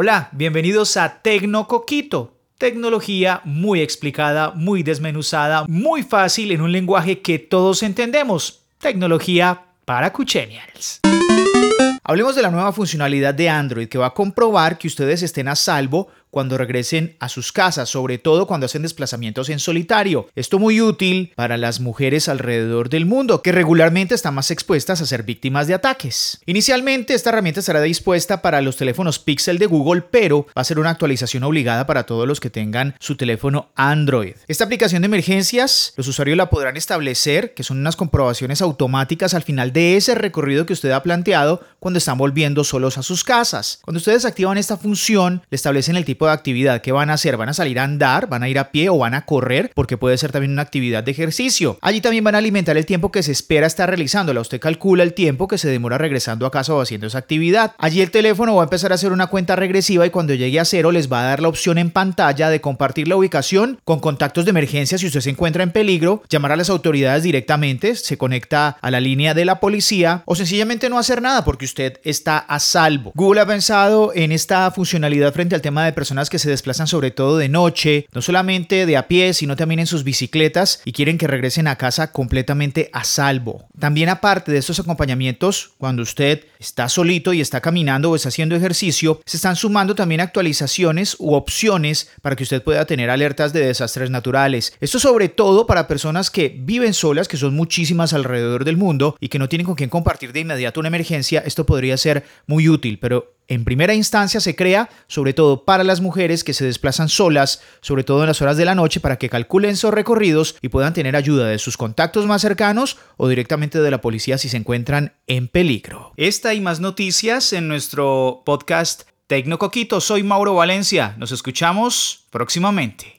Hola, bienvenidos a Tecnocoquito. Tecnología muy explicada, muy desmenuzada, muy fácil en un lenguaje que todos entendemos. Tecnología para Cuchenials. Hablemos de la nueva funcionalidad de Android que va a comprobar que ustedes estén a salvo cuando regresen a sus casas, sobre todo cuando hacen desplazamientos en solitario. Esto muy útil para las mujeres alrededor del mundo, que regularmente están más expuestas a ser víctimas de ataques. Inicialmente, esta herramienta estará dispuesta para los teléfonos Pixel de Google, pero va a ser una actualización obligada para todos los que tengan su teléfono Android. Esta aplicación de emergencias, los usuarios la podrán establecer, que son unas comprobaciones automáticas al final de ese recorrido que usted ha planteado cuando están volviendo solos a sus casas. Cuando ustedes activan esta función, le establecen el tipo de actividad que van a hacer. Van a salir a andar, van a ir a pie o van a correr, porque puede ser también una actividad de ejercicio. Allí también van a alimentar el tiempo que se espera estar realizándola. Usted calcula el tiempo que se demora regresando a casa o haciendo esa actividad. Allí el teléfono va a empezar a hacer una cuenta regresiva y cuando llegue a cero les va a dar la opción en pantalla de compartir la ubicación con contactos de emergencia si usted se encuentra en peligro, llamar a las autoridades directamente, se conecta a la línea de la policía o sencillamente no hacer nada porque usted está a salvo. Google ha pensado en esta funcionalidad frente al tema de personas personas que se desplazan sobre todo de noche, no solamente de a pie, sino también en sus bicicletas y quieren que regresen a casa completamente a salvo. También aparte de estos acompañamientos, cuando usted está solito y está caminando o está haciendo ejercicio, se están sumando también actualizaciones u opciones para que usted pueda tener alertas de desastres naturales. Esto sobre todo para personas que viven solas, que son muchísimas alrededor del mundo y que no tienen con quién compartir de inmediato una emergencia, esto podría ser muy útil, pero en primera instancia se crea sobre todo para las mujeres que se desplazan solas, sobre todo en las horas de la noche, para que calculen sus recorridos y puedan tener ayuda de sus contactos más cercanos o directamente de la policía si se encuentran en peligro. Esta y más noticias en nuestro podcast Tecnocoquito. Soy Mauro Valencia. Nos escuchamos próximamente.